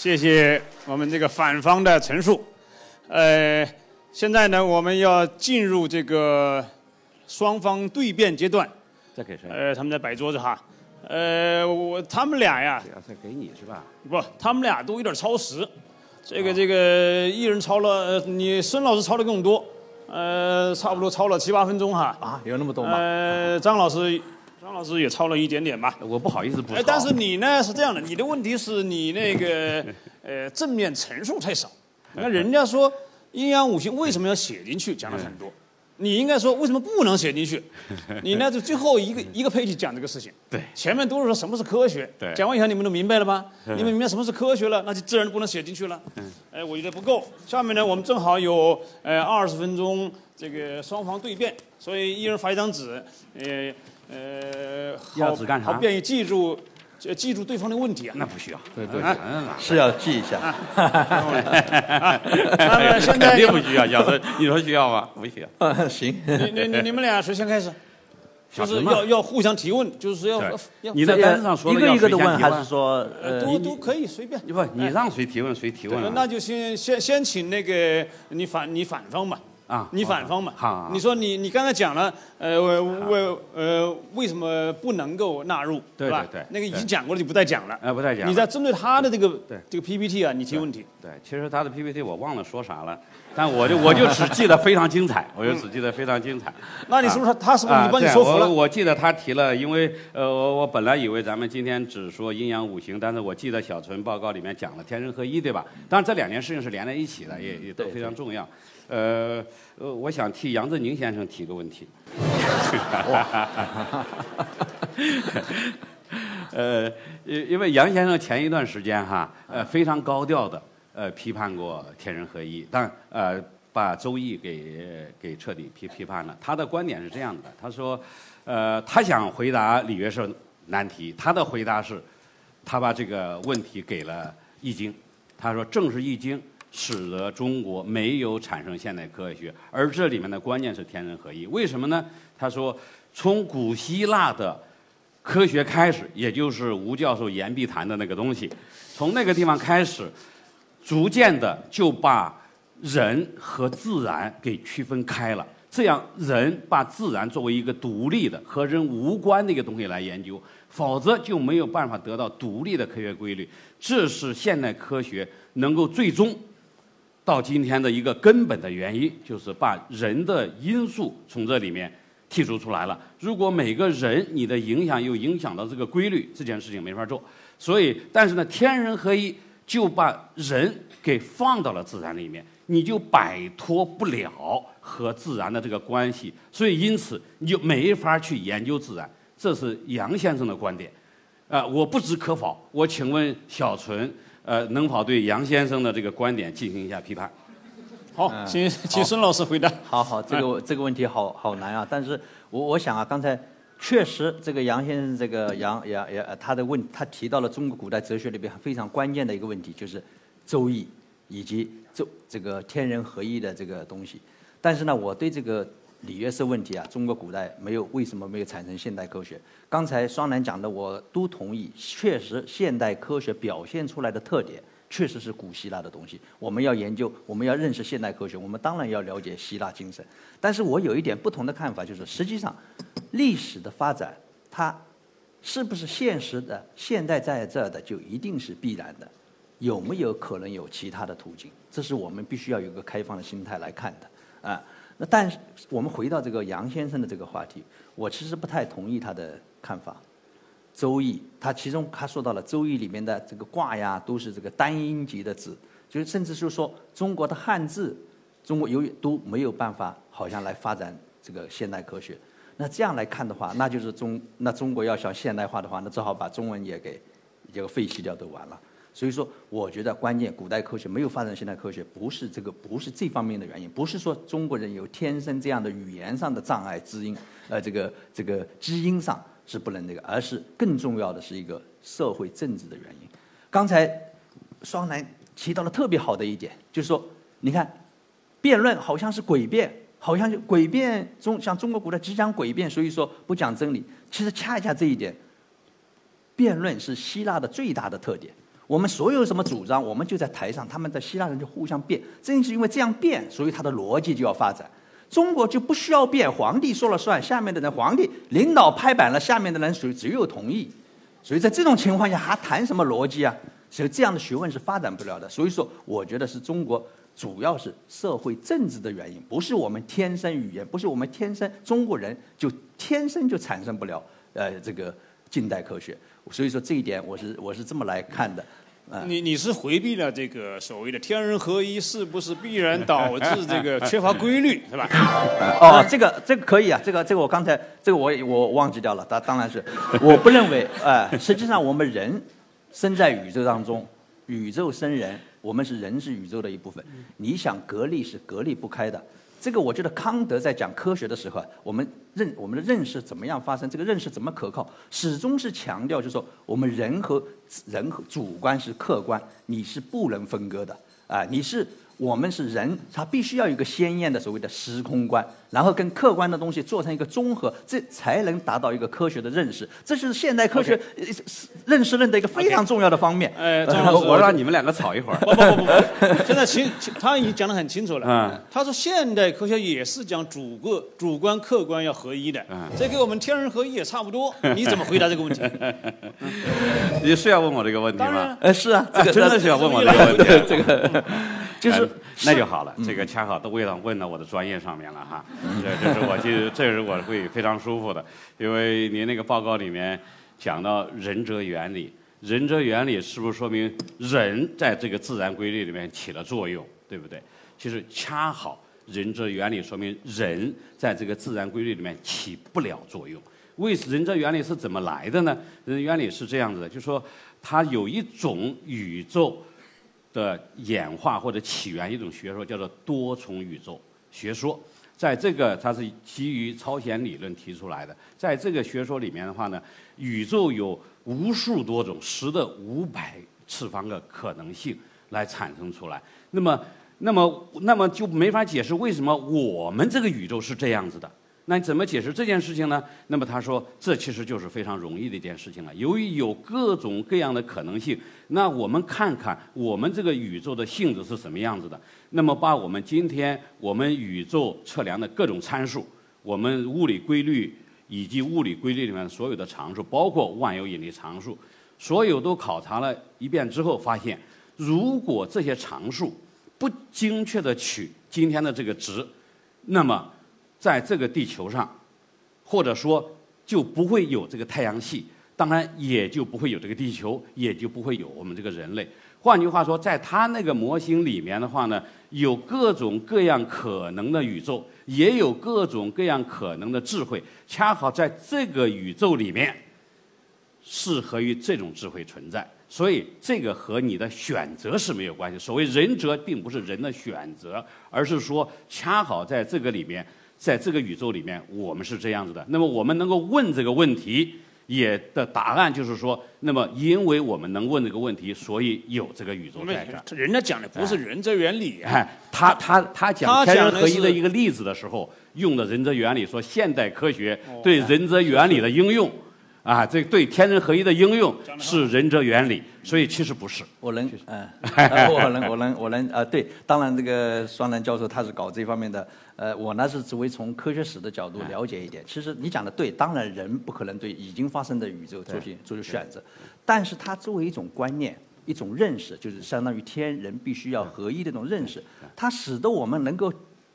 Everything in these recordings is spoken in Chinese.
谢谢我们这个反方的陈述。呃，现在呢，我们要进入这个双方对辩阶段。再给谁？呃，他们在摆桌子哈。呃，我他们俩呀，要再给你是吧？不，他们俩都有点超时。这个这个，一人超了，呃你孙老师超的更多，呃，差不多超了七八分钟哈。啊，有那么多吗？呃，张老师，张老师也抄了一点点吧。我不好意思不哎抄。，但是你呢是这样的，你的问题是你那个 呃正面陈述太少。那人家说阴阳五行为什么要写进去，讲了很多。你应该说为什么不能写进去？你呢就最后一个一个 page 讲这个事情。对前面都是说什么是科学。对讲完以后你们都明白了吧？你们明白什么是科学了，那就自然不能写进去了。哎，我觉得不够。下面呢，我们正好有呃二十分钟这个双方对辩，所以一人发一张纸，呃呃，好要纸干啥好便于记住，呃记住对方的问题啊。那不需要。对对嗯是要记一下。那么现在肯定不需要。要的，你说需要吗？不需要。行，你你你你们俩谁先开始？就是要要互相提问，就是要要你在单子上说一个一个的问，谁先提问还是说呃，都都可以随便。不，你让谁提问谁提问啊。那就先先先请那个你反你反方吧。啊你反方嘛。好你说你你刚才讲了，呃，为呃为什么不能够纳入，对是吧？对对那个已经讲过了就不再讲了。呃不再讲你在针对他的这个对这个 PPT 啊，你提问题。对，其实他的 PPT 我忘了说啥了，但我就我就只记得非常精彩，我就只记得非常精彩。那你是不是他他是不是你啊对把你说服了我？我记得他提了，因为呃，我我本来以为咱们今天只说阴阳五行，但是我记得小陈报告里面讲了天人合一，对吧？当然这两件事情是连在一起的，也也都非常重要。呃呃，我想替杨振宁先生提个问题。呃，因因为杨先生前一段时间哈，呃，非常高调的呃批判过天人合一，但呃把周易给给彻底批批判了。他的观点是这样的，他说，呃，他想回答李约瑟难题，他的回答是，他把这个问题给了易经，他说正是易经。使得中国没有产生现代科学，而这里面的关键是天人合一。为什么呢？他说，从古希腊的科学开始，也就是吴教授言必谈的那个东西，从那个地方开始，逐渐的就把人和自然给区分开了。这样，人把自然作为一个独立的、和人无关的一个东西来研究，否则就没有办法得到独立的科学规律。这是现代科学能够最终到今天的一个根本的原因，就是把人的因素从这里面剔除出来了。如果每个人你的影响又影响到这个规律，这件事情没法做。所以，但是呢，天人合一就把人给放到了自然里面，你就摆脱不了和自然的这个关系。所以，因此你就没法去研究自然。这是杨先生的观点。啊、我不知可否。我请问小纯，呃，能否对杨先生的这个观点进行一下批判？好，请请孙老师回答。好好，这个这个问题好好难啊。但是我我想啊，刚才确实这个杨先生这个杨杨杨呃他的问他提到了中国古代哲学里边非常关键的一个问题，就是周易以及周这个天人合一的这个东西。但是呢，我对这个里约是问题啊，中国古代没有为什么没有产生现代科学？刚才双楠讲的我都同意，确实现代科学表现出来的特点。确实是古希腊的东西，我们要研究，我们要认识现代科学，我们当然要了解希腊精神。但是我有一点不同的看法，就是实际上，历史的发展，它是不是现实的、现代在这儿的，就一定是必然的？有没有可能有其他的途径？这是我们必须要有一个开放的心态来看的啊。那但是我们回到这个杨先生的这个话题，我其实不太同意他的看法。周易，他其中他说到了周易里面的这个卦呀，都是这个单音节的字，就是甚至是说中国的汉字，中国由于都没有办法，好像来发展这个现代科学。那这样来看的话，那就是中那中国要想现代化的话，那只好把中文也给这个废弃掉，都完了。所以说，我觉得关键古代科学没有发展现代科学，不是这个不是这方面的原因，不是说中国人有天生这样的语言上的障碍基因，呃，这个这个基因上是不能那个，而是更重要的是一个社会政治的原因。刚才双楠提到了特别好的一点，就是说，你看，辩论好像是诡辩，好像就诡辩中像中国古代只讲诡辩，所以说不讲真理。其实恰恰这一点，辩论是希腊的最大的特点。我们所有什么主张，我们就在台上，他们的希腊人就互相辩。正是因为这样辩，所以他的逻辑就要发展。中国就不需要辩，皇帝说了算，下面的人皇帝领导拍板了，下面的人属只有同意。所以在这种情况下，还谈什么逻辑啊？所以这样的学问是发展不了的。所以说，我觉得是中国主要是社会政治的原因，不是我们天生语言，不是我们天生中国人就天生就产生不了呃这个近代科学。所以说这一点，我是我是这么来看的。你你是回避了这个所谓的天人合一，是不是必然导致这个缺乏规律，是吧？哦，这个这个可以啊，这个这个我刚才这个我我忘记掉了，当当然是，我不认为，哎，实际上我们人生在宇宙当中，宇宙生人，我们是人是宇宙的一部分，你想隔离是隔离不开的。这个我觉得康德在讲科学的时候，我们认我们的认识怎么样发生，这个认识怎么可靠，始终是强调，就是说我们人和人和主观是客观，你是不能分割的啊，你是。我们是人，他必须要有一个鲜艳的所谓的时空观，然后跟客观的东西做成一个综合，这才能达到一个科学的认识。这是现代科学认识论的一个非常重要的方面。哎，我让你们两个吵一会儿。不不不不，现在清他已经讲得很清楚了。嗯，他说现代科学也是讲主个主观客观要合一的。嗯，这跟我们天人合一也差不多。你怎么回答这个问题？你是要问我这个问题吗？呃，是啊，这个真的是要问我这个问题。这个。就是那就好了，这个恰好都问到问到我的专业上面了哈，这这是我就这是我会非常舒服的，因为您那个报告里面讲到仁哲原理，仁哲原理是不是说明人在这个自然规律里面起了作用，对不对？其实恰好仁哲原理说明人在这个自然规律里面起不了作用。为仁哲原理是怎么来的呢？仁原理是这样子的，就说它有一种宇宙。的演化或者起源一种学说叫做多重宇宙学说，在这个它是基于超弦理论提出来的，在这个学说里面的话呢，宇宙有无数多种十的五百次方个可能性来产生出来，那么那么那么就没法解释为什么我们这个宇宙是这样子的。那你怎么解释这件事情呢？那么他说，这其实就是非常容易的一件事情了。由于有各种各样的可能性，那我们看看我们这个宇宙的性质是什么样子的。那么把我们今天我们宇宙测量的各种参数，我们物理规律以及物理规律里面所有的常数，包括万有引力常数，所有都考察了一遍之后，发现如果这些常数不精确的取今天的这个值，那么在这个地球上，或者说就不会有这个太阳系，当然也就不会有这个地球，也就不会有我们这个人类。换句话说，在他那个模型里面的话呢，有各种各样可能的宇宙，也有各种各样可能的智慧，恰好在这个宇宙里面，适合于这种智慧存在。所以这个和你的选择是没有关系。所谓仁哲，并不是人的选择，而是说恰好在这个里面。在这个宇宙里面，我们是这样子的。那么我们能够问这个问题，也的答案就是说，那么因为我们能问这个问题，所以有这个宇宙在这。人家讲的不是人则原理，哎，他他他讲天人合一的一个例子的时候，用的人则原理，说现代科学对人则原理的应用。啊，这对天人合一的应用是仁者原理，所以其实不是。我能，嗯，我能，我能，我能，呃，对，当然这个双南教授他是搞这方面的，呃，我呢是只为从科学史的角度了解一点。其实你讲的对，当然人不可能对已经发生的宇宙做些做出选择，但是它作为一种观念、一种认识，就是相当于天人必须要合一的一种认识，它使得我们能够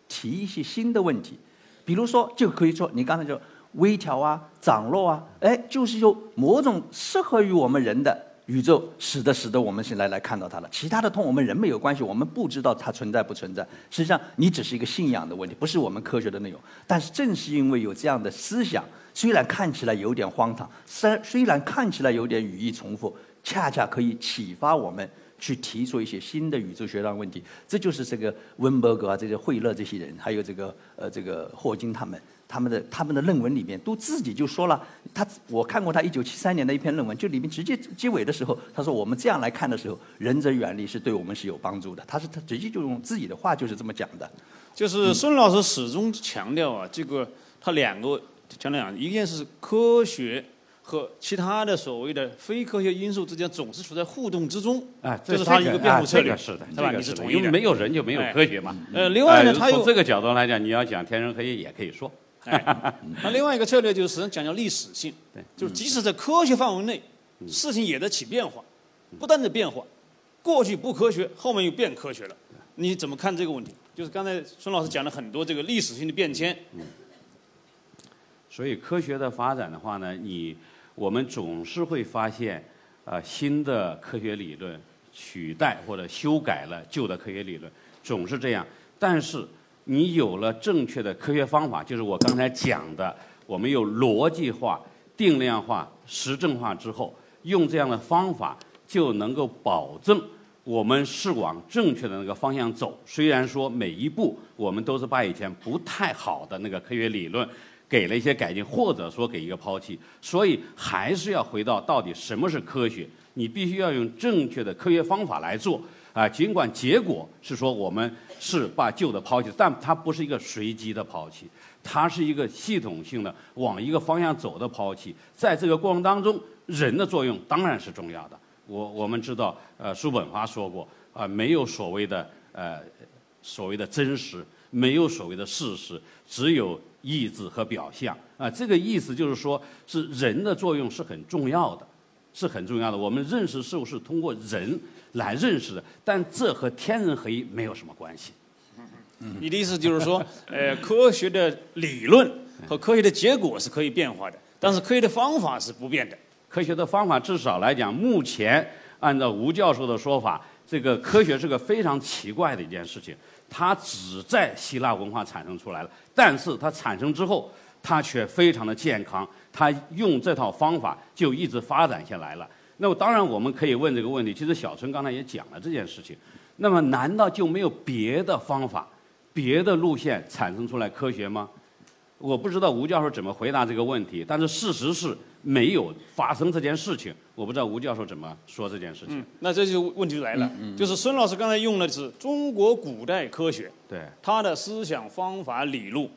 提一些新的问题，比如说就可以说你刚才就。微调啊，涨落啊，哎，就是有某种适合于我们人的宇宙，使得使得我们现在来看到它了。其他的同我们人没有关系，我们不知道它存在不存在。实际上，你只是一个信仰的问题，不是我们科学的内容。但是正是因为有这样的思想，虽然看起来有点荒唐，虽虽然看起来有点语义重复，恰恰可以启发我们去提出一些新的宇宙学上问题。这就是这个温伯格啊，这些惠勒这些人，还有这个呃这个霍金他们。他们的他们的论文里面都自己就说了，他我看过他一九七三年的一篇论文，就里面直接结尾的时候，他说我们这样来看的时候，仁者远离是对我们是有帮助的。他是他直接就用自己的话就是这么讲的。就是孙老师始终强调啊，这个他两个强调，一件是科学和其他的所谓的非科学因素之间总是处在互动之中，啊，这是他一个辩护策略，是的，是吧？这个你是同意的。因为没有人就没有哎科学嘛。呃，另外呢，呃他又从这个角度来讲，你要讲天人合一也可以说。哎，那另外一个策略就是实际上讲究历史性，对，就是即使在科学范围内，事情也在起变化，不断的变化，过去不科学，后面又变科学了，你怎么看这个问题？就是刚才孙老师讲了很多这个历史性的变迁，所以科学的发展的话呢，你我们总是会发现，呃，新的科学理论取代或者修改了旧的科学理论，总是这样。但是你有了正确的科学方法，就是我刚才讲的，我们有逻辑化、定量化、实证化之后，用这样的方法就能够保证我们是往正确的那个方向走。虽然说每一步我们都是把以前不太好的那个科学理论给了一些改进，或者说给一个抛弃，所以还是要回到到底什么是科学。你必须要用正确的科学方法来做啊，尽管结果是说我们是把旧的抛弃，但它不是一个随机的抛弃，它是一个系统性的往一个方向走的抛弃。在这个过程当中，人的作用当然是重要的。我我们知道，呃，叔本华说过，啊、没有所谓的呃所谓的真实，没有所谓的事实，只有意志和表象。啊、这个意思就是说，是人的作用是很重要的。是很重要的。我们认识事物是通过人来认识的，但这和天人合一没有什么关系。你的意思就是说，呃，科学的理论和科学的结果是可以变化的，但是科学的方法是不变的。科学的方法至少来讲，目前按照吴教授的说法，这个科学是个非常奇怪的一件事情，它只在希腊文化产生出来了，但是它产生之后，它却非常的健康，它用这套方法就一直发展下来了。那么当然我们可以问这个问题，其实小春刚才也讲了这件事情，那么难道就没有别的方法、别的路线产生出来科学吗？我不知道吴教授怎么回答这个问题，但是事实是没有发生这件事情。我不知道吴教授怎么说这件事情。嗯，那这就问题就来了，就是孙老师刚才用的是中国古代科学，对，他的思想方法理路。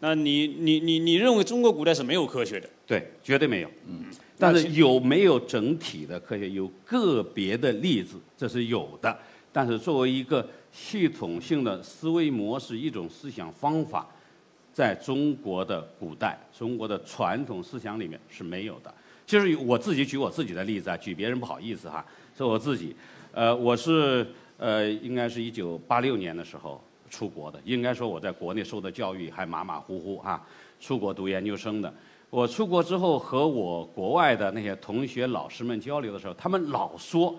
那你你你你认为中国古代是没有科学的？对，绝对没有。嗯，但是有没有整体的科学？有个别的例子，这是有的。但是作为一个系统性的思维模式，一种思想方法，在中国的古代、中国的传统思想里面是没有的。就是我自己举我自己的例子啊，举别人不好意思哈，是我自己。呃，我是呃，应该是一九八六年的时候出国的，应该说我在国内受的教育还马马虎虎啊，出国读研究生的。我出国之后和我国外的那些同学、老师们交流的时候，他们老说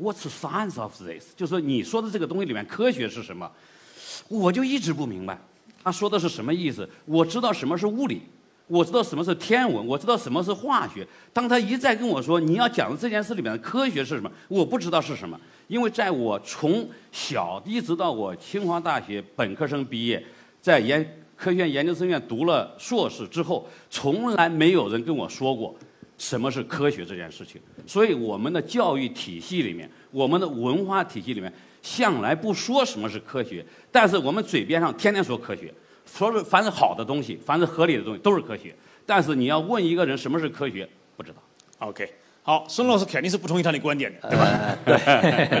“What's the science of this？” 就说你说的这个东西里面科学是什么？我就一直不明白，他说的是什么意思？我知道什么是物理，我知道什么是天文，我知道什么是化学。当他一再跟我说你要讲的这件事里面的科学是什么，我不知道是什么，因为在我从小一直到我清华大学本科生毕业，在研科学院研究生院读了硕士之后，从来没有人跟我说过什么是科学这件事情。所以我们的教育体系里面，我们的文化体系里面，向来不说什么是科学，但是我们嘴边上天天说科学，说是凡是好的东西，凡是合理的东西都是科学。但是你要问一个人什么是科学，不知道。OK，好，孙老师肯定是不同意他的观点的，对吧？呃，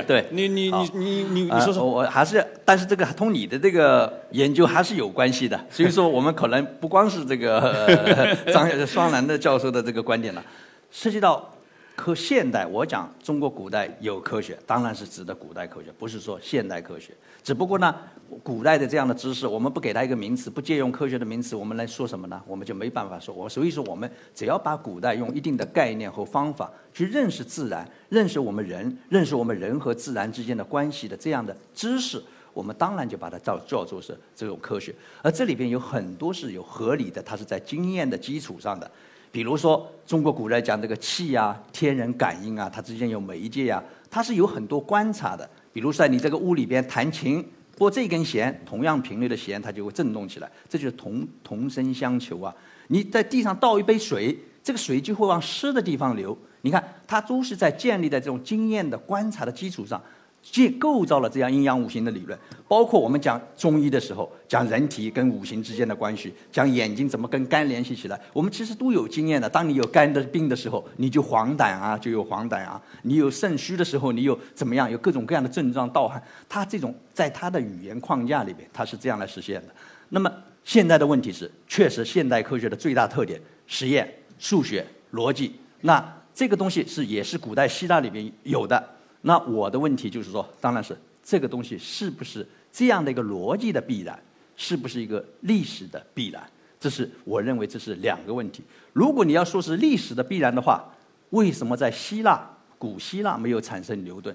对 对。你你你你你你啊说说，我我还是，但是这个同你的这个研究还是有关系的。所以说，我们可能不光是这个、呃 张双楠的教授的这个观点了，涉及到科现代。我讲中国古代有科学，当然是指的古代科学，不是说现代科学。只不过呢，古代的这样的知识，我们不给它一个名词，不借用科学的名词，我们来说什么呢？我们就没办法说。我所以说，我们只要把古代用一定的概念和方法去认识自然，认识我们人，认识我们人和自然之间的关系的这样的知识，我们当然就把它叫叫做是这种科学。而这里边有很多是有合理的，它是在经验的基础上的。比如说，中国古代讲这个气啊、天人感应啊，它之间有媒介啊，它是有很多观察的。比如说，你这个屋里边弹琴，拨这根弦，同样频率的弦，它就会震动起来，这就是同同声相求啊。你在地上倒一杯水，这个水就会往湿的地方流。你看，它都是在建立在这种经验的观察的基础上，建构造了这样阴阳五行的理论，包括我们讲中医的时候，讲人体跟五行之间的关系，讲眼睛怎么跟肝联系起来，我们其实都有经验的。当你有肝的病的时候，你就黄疸啊，就有黄疸啊；你有肾虚的时候，你有怎么样，有各种各样的症状，盗汗。他这种在他的语言框架里面，他是这样来实现的。那么现在的问题是，确实现代科学的最大特点，实验、数学、逻辑。那这个东西是也是古代希腊里面有的。那我的问题就是说，当然是这个东西是不是这样的一个逻辑的必然，是不是一个历史的必然？这是我认为这是两个问题。如果你要说是历史的必然的话，为什么在希腊古希腊没有产生牛顿？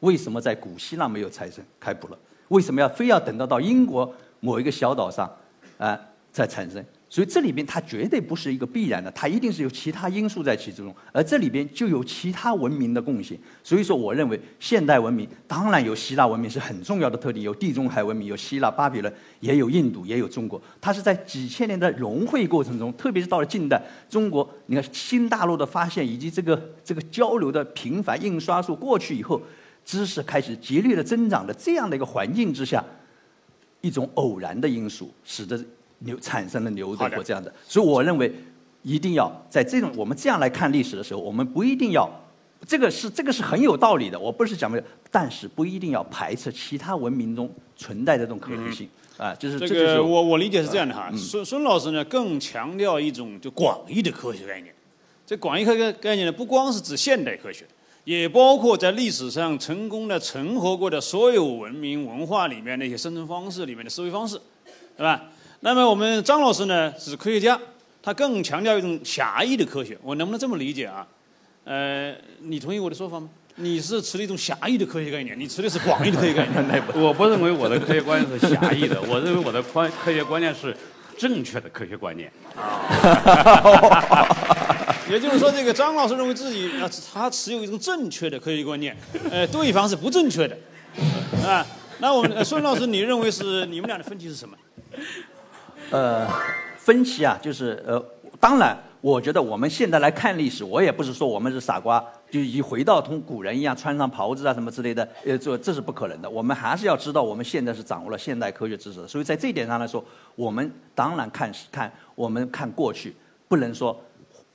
为什么在古希腊没有产生开普勒？为什么要非要等到到英国某一个小岛上啊再产生？所以这里边它绝对不是一个必然的，它一定是有其他因素在其中，而这里边就有其他文明的共性。所以说，我认为现代文明当然有希腊文明是很重要的特点，有地中海文明，有希腊、巴比伦，也有印度，也有中国。它是在几千年的融汇过程中，特别是到了近代，中国你看新大陆的发现以及这个这个交流的频繁，印刷术过去以后，知识开始节律的增长的这样的一个环境之下，一种偶然的因素使得。牛产生了牛顿或这样的，所以我认为一定要在这种我们这样来看历史的时候，我们不一定要这个是这个是很有道理的。我不是讲没有，但是不一定要排斥其他文明中存在的这种可能性啊。就是这个我我理解是这样的哈。孙孙老师呢更强调一种就广义的科学概念。这广义科学概念呢不光是指现代科学，也包括在历史上成功的存活过的所有文明文化里面那些生存方式里面的思维方式，对吧？那么我们张老师呢是科学家，他更强调一种狭义的科学。我能不能这么理解啊？呃，你同意我的说法吗？你是持了一种狭义的科学概念，你持的是广义的科学概念。我不认为我的科学观念是狭义的，我认为我的观科学观念是正确的科学观念。也就是说，这个张老师认为自己啊，他持有一种正确的科学观念，呃，对方是不正确的，啊？那我们孙老师，你认为是你们俩的分歧是什么？呃，分析啊，就是呃，当然，我觉得我们现在来看历史，我也不是说我们是傻瓜，就一回到同古人一样穿上袍子啊什么之类的，呃，这这是不可能的。我们还是要知道，我们现在是掌握了现代科学知识的。所以在这一点上来说，我们当然看看我们看过去，不能说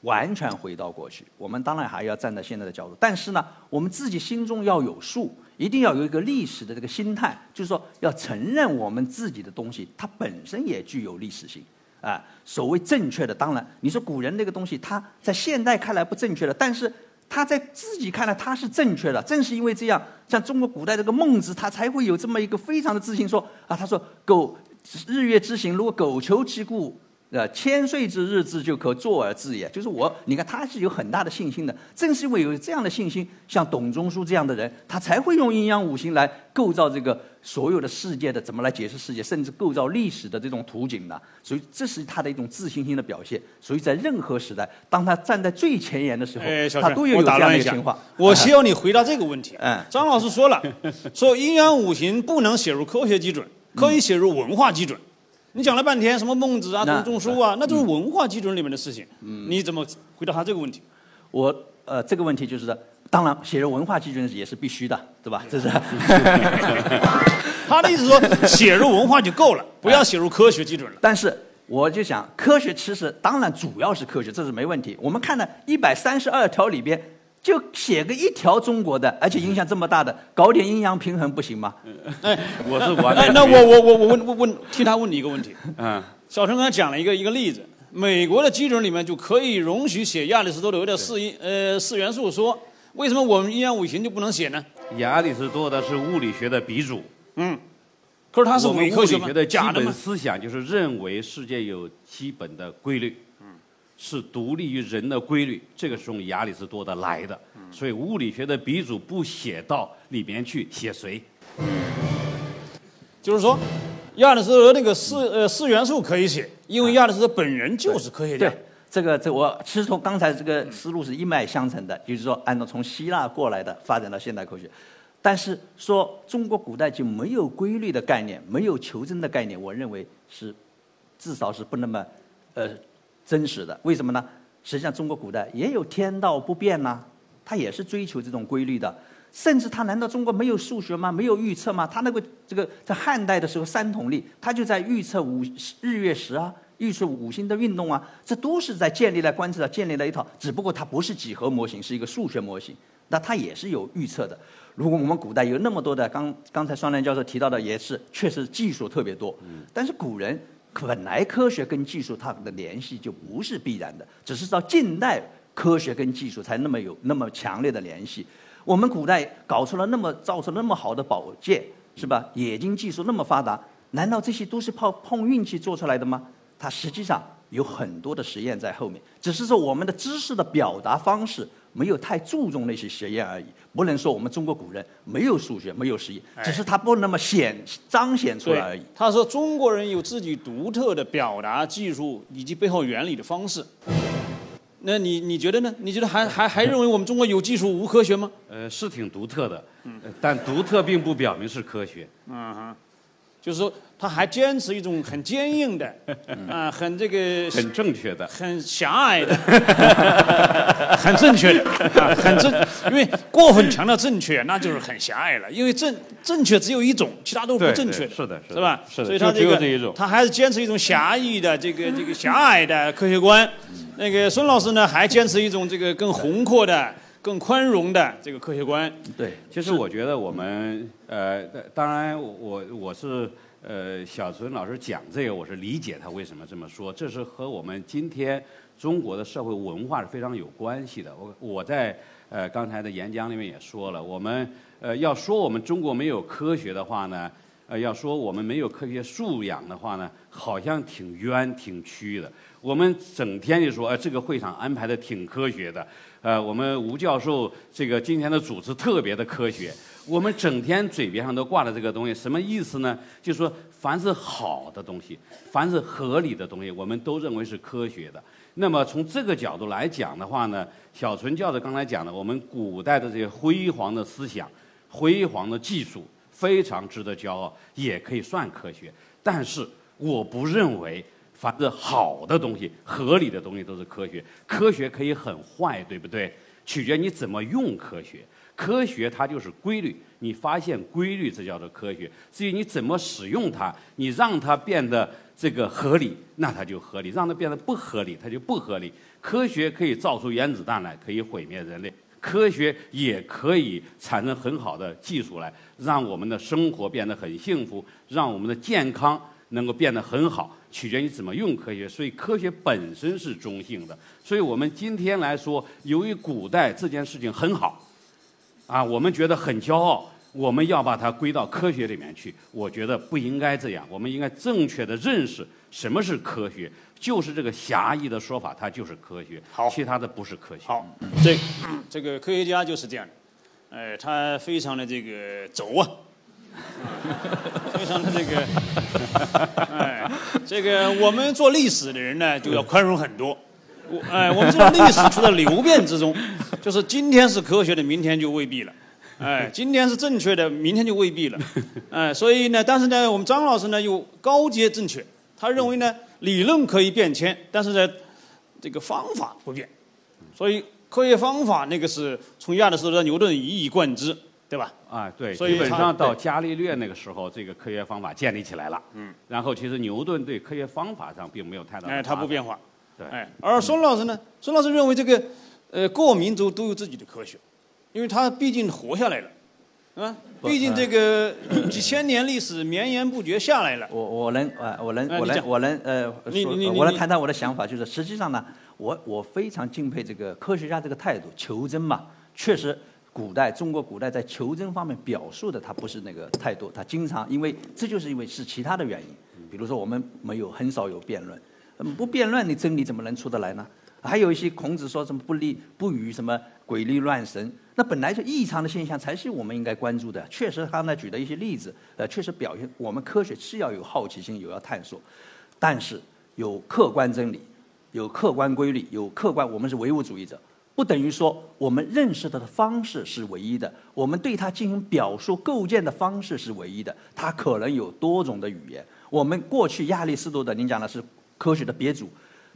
完全回到过去。我们当然还要站在现在的角度，但是呢，我们自己心中要有数。一定要有一个历史的这个心态，就是说要承认我们自己的东西，它本身也具有历史性。啊，所谓正确的，当然你说古人那个东西，他在现代看来不正确的，但是他在自己看来他是正确的。正是因为这样，像中国古代这个孟子，他才会有这么一个非常的自信，说啊，他说苟日月之行，如果苟求其故。呃，千岁之日志就可坐而治也，就是我，你看他是有很大的信心的。正是因为有这样的信心，像董仲舒这样的人，他才会用阴阳五行来构造这个所有的世界的怎么来解释世界，甚至构造历史的这种图景呢？所以这是他的一种自信心的表现。所以在任何时代，当他站在最前沿的时候，他都有这样的情况。我需要你回答这个问题。嗯，张老师说了，说阴阳五行不能写入科学基准，可以写入文化基准。你讲了半天什么孟子啊、董仲舒啊，那都是文化基准里面的事情。你怎么回答他这个问题？我呃，这个问题就是当然写入文化基准也是必须的，对吧？这是。他的意思说，写入文化就够了，不要写入科学基准了。但是我就想，科学其实当然主要是科学，这是没问题。我们看了一百三十二条里边。就写个一条中国的，而且影响这么大的，搞点阴阳平衡不行吗？哎，我是完全。那我我我我问问问替他问你一个问题。嗯。小陈刚才讲了一个一个例子，美国的基准里面就可以容许写亚里士多德的四因呃四元素说，为什么我们阴阳五行就不能写呢？亚里士多德是物理学的鼻祖。嗯。可是他是伪科学学的基本思想就是认为世界有基本的规律。是独立于人的规律，这个是从亚里士多德来的，所以物理学的鼻祖不写到里面去，写谁？就是说，亚里士多德那个四呃四元素可以写，因为亚里士多德本人就是科学家。对，这个这我其实从刚才这个思路是一脉相承的，就是说按照从希腊过来的发展到现代科学，但是说中国古代就没有规律的概念，没有求真的概念，我认为是至少是不那么呃。真实的，为什么呢？实际上，中国古代也有天道不变呐，他也是追求这种规律的。甚至他难道中国没有数学吗？没有预测吗？他那个这个在汉代的时候三统历，他就在预测五日月食啊，预测五星的运动啊，这都是在建立了观测建立了一套，只不过它不是几何模型，是一个数学模型，那它也是有预测的。如果我们古代有那么多的，刚刚才双良教授提到的也是，确实技术特别多。但是古人本来科学跟技术它的联系就不是必然的，只是到近代科学跟技术才那么有那么强烈的联系。我们古代搞出了那么造出那么好的宝剑，是吧？冶金技术那么发达，难道这些都是靠碰运气做出来的吗？它实际上有很多的实验在后面，只是说我们的知识的表达方式。没有太注重那些实验而已，不能说我们中国古人没有数学、没有实验，只是他不那么显彰显出来而已。他说中国人有自己独特的表达技术以及背后原理的方式。那你你觉得呢？你觉得还还还认为我们中国有技术无科学吗？呃，是挺独特的，但独特并不表明是科学。嗯哼。就是说，他还坚持一种很坚硬的，啊，很这个很正确的，很狭隘的，很正确的，啊，很正。因为过分强调正确，那就是很狭隘了。因为正正确只有一种，其他都不正确的，是的，是吧？是的。所以他这个，他还是坚持一种狭义的这个这个狭隘的科学观。那个孙老师呢，还坚持一种这个更宏阔的。更宽容的这个科学观，对，其实我觉得我们呃，当然我我是呃，小陈老师讲这个，我是理解他为什么这么说，这是和我们今天中国的社会文化是非常有关系的。我我在呃刚才的演讲里面也说了，我们呃要说我们中国没有科学的话呢，呃要说我们没有科学素养的话呢，好像挺冤挺屈的。我们整天就说，呃，这个会场安排的挺科学的。呃，我们吴教授这个今天的主持特别的科学，我们整天嘴边上都挂着这个东西，什么意思呢？就是说，凡是好的东西，凡是合理的东西，我们都认为是科学的。那么从这个角度来讲的话呢，小纯教授刚才讲的，我们古代的这些辉煌的思想、辉煌的技术，非常值得骄傲，也可以算科学。但是我不认为。凡是好的东西、合理的东西都是科学。科学可以很坏，对不对？取决你怎么用科学。科学它就是规律，你发现规律，这叫做科学。至于你怎么使用它，你让它变得这个合理，那它就合理；让它变得不合理，它就不合理。科学可以造出原子弹来，可以毁灭人类；科学也可以产生很好的技术来，让我们的生活变得很幸福，让我们的健康能够变得很好。取决于怎么用科学，所以科学本身是中性的。所以我们今天来说，由于古代这件事情很好，啊，我们觉得很骄傲，我们要把它归到科学里面去。我觉得不应该这样，我们应该正确的认识什么是科学，就是这个狭义的说法，它就是科学，好，其他的不是科学。好，这这个科学家就是这样的，哎，他非常的这个轴啊。非常的这个，哎，这个我们做历史的人呢，就要宽容很多。我哎，我们知道历史处在流变之中，就是今天是科学的，明天就未必了。哎，今天是正确的，明天就未必了。哎，所以呢，但是呢，我们张老师呢又高阶正确，他认为呢，理论可以变迁，但是呢，这个方法不变。所以科学方法那个是从亚里士多德、牛顿一以贯之。对吧？啊，对，基本上到伽利略那个时候，这个科学方法建立起来了。嗯。然后，其实牛顿对科学方法上并没有太大的。哎，他不变化。对。哎，而孙老师呢？孙老师认为这个，呃，各民族都有自己的科学，因为他毕竟活下来了，啊，毕竟这个 几千年历史绵延不绝下来了。我我能啊，我能我能我能呃，我能谈谈我的想法，就是实际上呢，我我非常敬佩这个科学家这个态度，求真嘛，确实。古代中国古代在求真方面表述的，他不是那个太多，他经常因为这就是因为是其他的原因，比如说我们没有很少有辩论，不辩论你真理怎么能出得来呢？还有一些孔子说什么不立不与什么鬼力乱神，那本来就异常的现象才是我们应该关注的。确实刚才举的一些例子，呃，确实表现我们科学是要有好奇心，有要探索，但是有客观真理，有客观规律，有客观，我们是唯物主义者。不等于说我们认识它的方式是唯一的，我们对它进行表述构建的方式是唯一的，它可能有多种的语言。我们过去亚里士多德，您讲的是科学的鼻祖，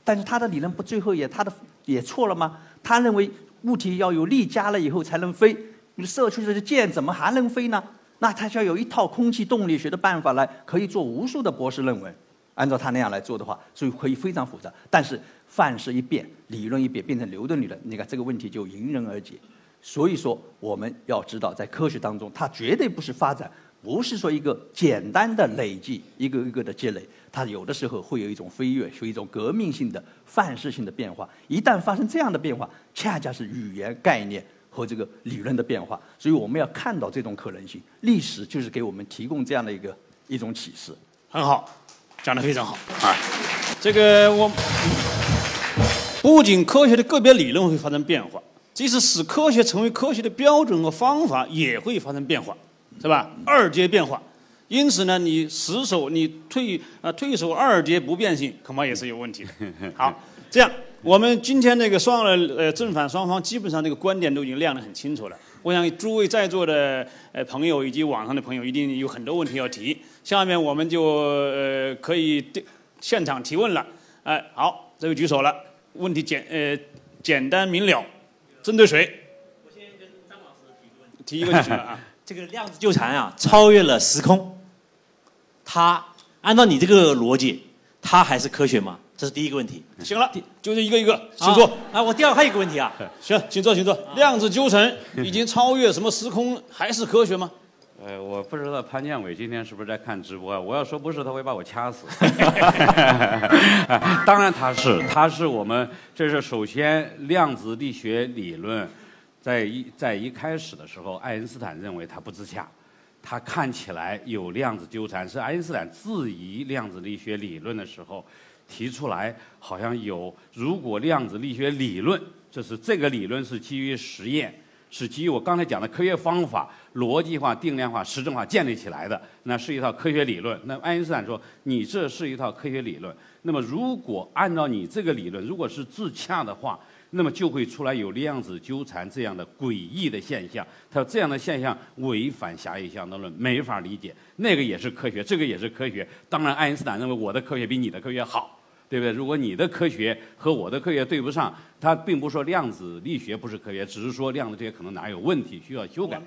但是他的理论不最后也他的也错了吗？他认为物体要有力加了以后才能飞，你射出去的箭怎么还能飞呢？那他就要有一套空气动力学的办法来，可以做无数的博士论文。按照他那样来做的话，所以可以非常复杂。但是范式一变，理论一变，变成牛顿理论，你看这个问题就迎刃而解。所以说，我们要知道，在科学当中，它绝对不是发展，不是说一个简单的累计，一个一个的积累。它有的时候会有一种飞跃，有一种革命性的范式性的变化。一旦发生这样的变化，恰恰是语言概念和这个理论的变化。所以我们要看到这种可能性。历史就是给我们提供这样的一个一种启示。很好，讲得非常好啊！这个我不仅科学的个别理论会发生变化，即使使科学成为科学的标准和方法也会发生变化，是吧？二阶变化。因此呢，你死守你退啊退守二阶不变性，恐怕也是有问题的。好，这样我们今天那个双的呃正反双方基本上这个观点都已经亮得很清楚了。我想诸位在座的呃朋友以及网上的朋友一定有很多问题要提。下面我们就呃可以现场提问了。哎，好，这位举手了，问题简呃简单明了，针对谁？我先跟张老师提个问题。提一个就行了啊。这个量子纠缠啊，超越了时空。它按照你这个逻辑，它还是科学吗？这是第一个问题。行了，就这一个一个，请坐。啊，我第二还有一个问题啊。行，请坐，请坐。量子纠缠已经超越什么时空，还是科学吗？呃，我不知道潘建伟今天是不是在看直播啊？我要说不是，他会把我掐死。当然他是，他是我们这是首先量子力学理论，在一在一开始的时候，爱因斯坦认为它不自洽。它看起来有量子纠缠，是爱因斯坦质疑量子力学理论的时候提出来，好像有。如果量子力学理论，就是这个理论是基于实验，是基于我刚才讲的科学方法、逻辑化、定量化、实证化建立起来的，那是一套科学理论。那爱因斯坦说，你这是一套科学理论。那么如果按照你这个理论，如果是自洽的话，那么就会出来有量子纠缠这样的诡异的现象。他说这样的现象违反狭义相对论，没法理解。那个也是科学，这个也是科学。当然，爱因斯坦认为我的科学比你的科学好，对不对？如果你的科学和我的科学对不上，它并不说量子力学不是科学，只是说量子这些可能哪有问题需要修改。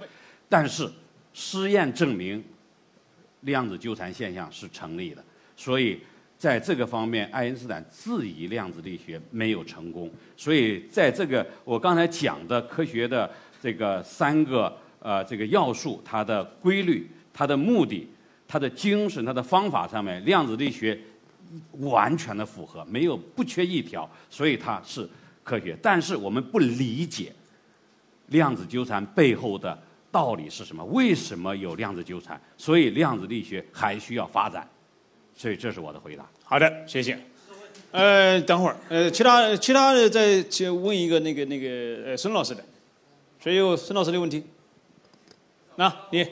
但是实验证明量子纠缠现象是成立的，所以。在这个方面，爱因斯坦质疑量子力学没有成功，所以在这个我刚才讲的科学的这个三个呃这个要素，它的规律、它的目的、它的精神、它的方法上面，量子力学完全的符合，没有不缺一条，所以它是科学。但是我们不理解量子纠缠背后的道理是什么？为什么有量子纠缠？所以量子力学还需要发展。所以这是我的回答。好的，谢谢。呃，等会儿，呃，其他其他的再去问一个那个那个呃孙老师的，谁有孙老师的问题？那你。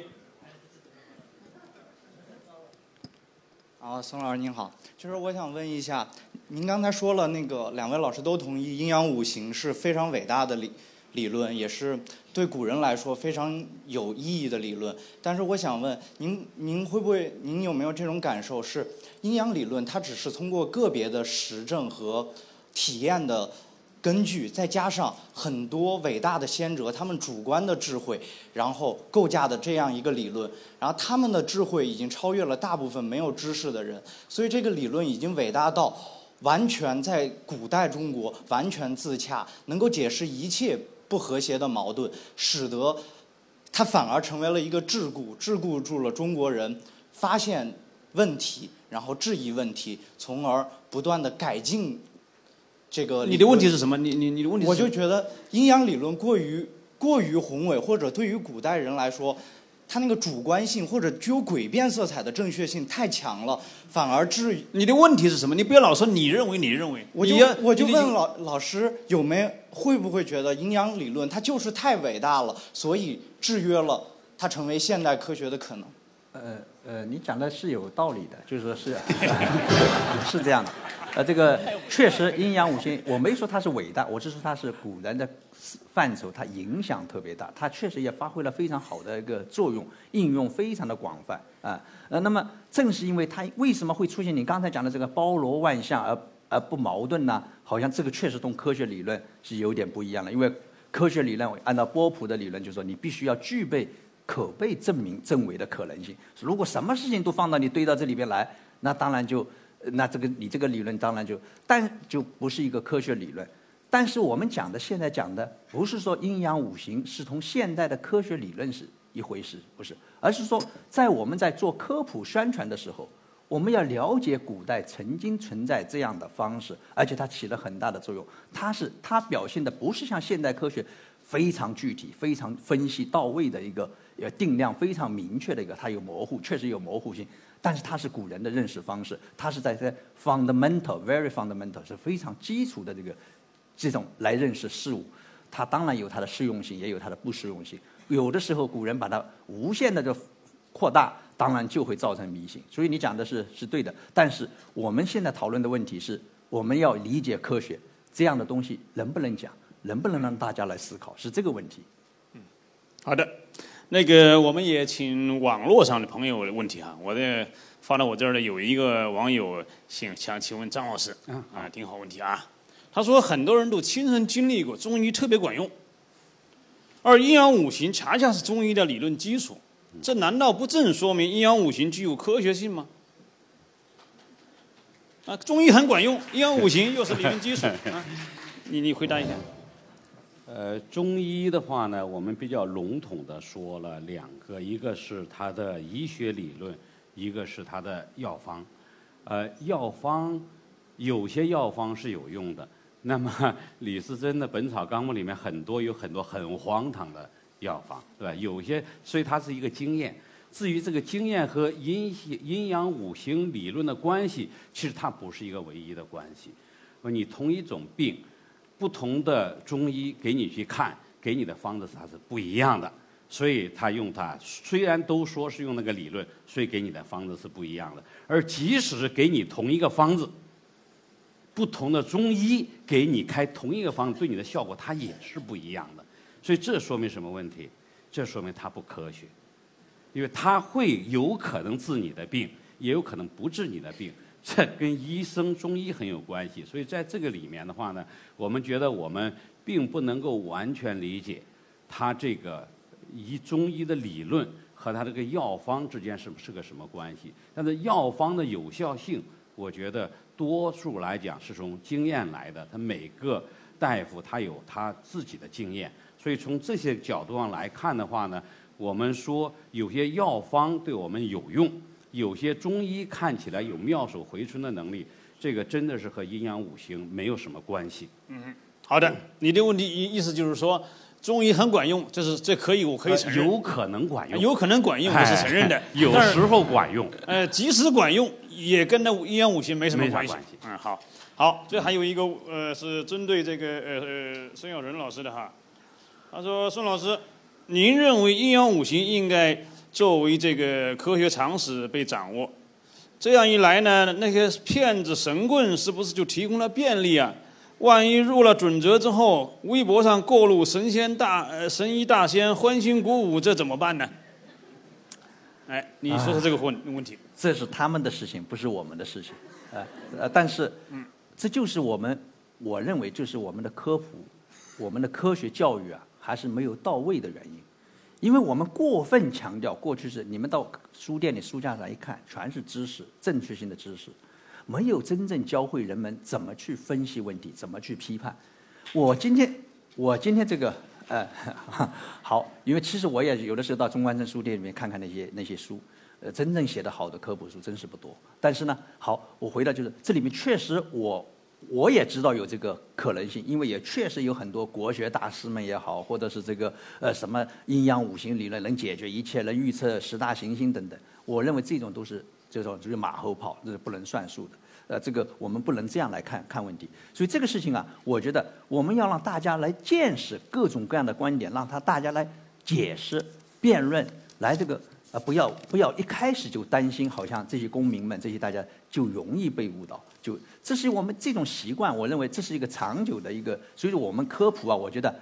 啊，孙老师您好，就是我想问一下，您刚才说了那个两位老师都同意阴阳五行是非常伟大的理理论，也是。对古人来说非常有意义的理论，但是我想问您，您会不会，您有没有这种感受？是阴阳理论，它只是通过个别的实证和体验的根据，再加上很多伟大的先哲他们主观的智慧，然后构架的这样一个理论，然后他们的智慧已经超越了大部分没有知识的人，所以这个理论已经伟大到完全在古代中国完全自洽，能够解释一切。不和谐的矛盾，使得它反而成为了一个桎梏，桎梏住了中国人发现问题，然后质疑问题，从而不断的改进这个。你的问题是什么？你你你的问题？我就觉得阴阳理论过于过于宏伟，或者对于古代人来说。他那个主观性或者具有诡辩色彩的正确性太强了，反而至于你的问题是什么？你不要老说你认为你认为，我就我就问老老师有没有会不会觉得阴阳理论它就是太伟大了，所以制约了它成为现代科学的可能？呃呃，你讲的是有道理的，就是说是 是这样的。呃，这个确实阴阳五行，我没说它是伟大，我是说它是古人的。范畴它影响特别大，它确实也发挥了非常好的一个作用，应用非常的广泛啊。呃，那么正是因为它为什么会出现你刚才讲的这个包罗万象而而不矛盾呢？好像这个确实同科学理论是有点不一样的，因为科学理论按照波普的理论，就是说你必须要具备可被证明证伪的可能性。如果什么事情都放到你堆到这里边来，那当然就，那这个你这个理论当然就，但就不是一个科学理论。但是我们讲的现在讲的不是说阴阳五行是同现代的科学理论是一回事，不是，而是说在我们在做科普宣传的时候，我们要了解古代曾经存在这样的方式，而且它起了很大的作用。它是它表现的不是像现代科学非常具体、非常分析到位的一个呃定量非常明确的一个，它有模糊，确实有模糊性。但是它是古人的认识方式，它是在在 fundamental very fundamental 是非常基础的这个。这种来认识事物，它当然有它的适用性，也有它的不适用性。有的时候古人把它无限的就扩大，当然就会造成迷信。所以你讲的是是对的。但是我们现在讨论的问题是，我们要理解科学这样的东西能不能讲，能不能让大家来思考，是这个问题。嗯，好的，那个我们也请网络上的朋友的问题哈，我的发到我这儿的有一个网友想想请问张老师，啊，挺好问题啊。他说：“很多人都亲身经历过中医特别管用，而阴阳五行恰恰是中医的理论基础，这难道不正说明阴阳五行具有科学性吗？”啊，中医很管用，阴阳五行又是理论基础 啊，你你回答一下。呃，中医的话呢，我们比较笼统的说了两个，一个是它的医学理论，一个是它的药方。呃，药方有些药方是有用的。那么李时珍的《本草纲目》里面很多有很多很荒唐的药方，对吧？有些所以它是一个经验。至于这个经验和阴阴阳五行理论的关系，其实它不是一个唯一的关系。你同一种病，不同的中医给你去看，给你的方子它是不一样的。所以他用它，虽然都说是用那个理论，所以给你的方子是不一样的。而即使是给你同一个方子。不同的中医给你开同一个方子，对你的效果它也是不一样的，所以这说明什么问题？这说明它不科学，因为它会有可能治你的病，也有可能不治你的病，这跟医生中医很有关系。所以在这个里面的话呢，我们觉得我们并不能够完全理解它这个医中医的理论和它这个药方之间是是个什么关系。但是药方的有效性，我觉得。多数来讲是从经验来的，他每个大夫他有他自己的经验，所以从这些角度上来看的话呢，我们说有些药方对我们有用，有些中医看起来有妙手回春的能力，这个真的是和阴阳五行没有什么关系。嗯，好的，你的问题意意思就是说。中医很管用，这是这可以，我可以承认。有可能管用，有可能管用，我是承认的。有时候管用，呃，即使管用，也跟那阴阳五行没什么关系。嗯，好，好，这还有一个呃，是针对这个呃呃孙小仁老师的哈。他说：“孙老师，您认为阴阳五行应该作为这个科学常识被掌握？这样一来呢，那些骗子神棍是不是就提供了便利啊？”万一入了准则之后，微博上各路神仙大呃神医大仙欢欣鼓舞，这怎么办呢？哎，你说说这个问问题。这是他们的事情，不是我们的事情，呃呃，但是，这就是我们，我认为就是我们的科普，我们的科学教育啊，还是没有到位的原因，因为我们过分强调过去是你们到书店里书架上一看，全是知识，正确性的知识。没有真正教会人们怎么去分析问题，怎么去批判。我今天，我今天这个，呃，好，因为其实我也有的时候到中关村书店里面看看那些那些书，呃，真正写的好的科普书真是不多。但是呢，好，我回到就是这里面确实我我也知道有这个可能性，因为也确实有很多国学大师们也好，或者是这个呃什么阴阳五行理论能解决一切，能预测十大行星等等。我认为这种都是。这种就是马后炮，这是不能算数的。呃，这个我们不能这样来看看问题。所以这个事情啊，我觉得我们要让大家来见识各种各样的观点，让他大家来解释、辩论，来这个呃，不要不要一开始就担心，好像这些公民们、这些大家就容易被误导。就这是我们这种习惯，我认为这是一个长久的一个。所以说我们科普啊，我觉得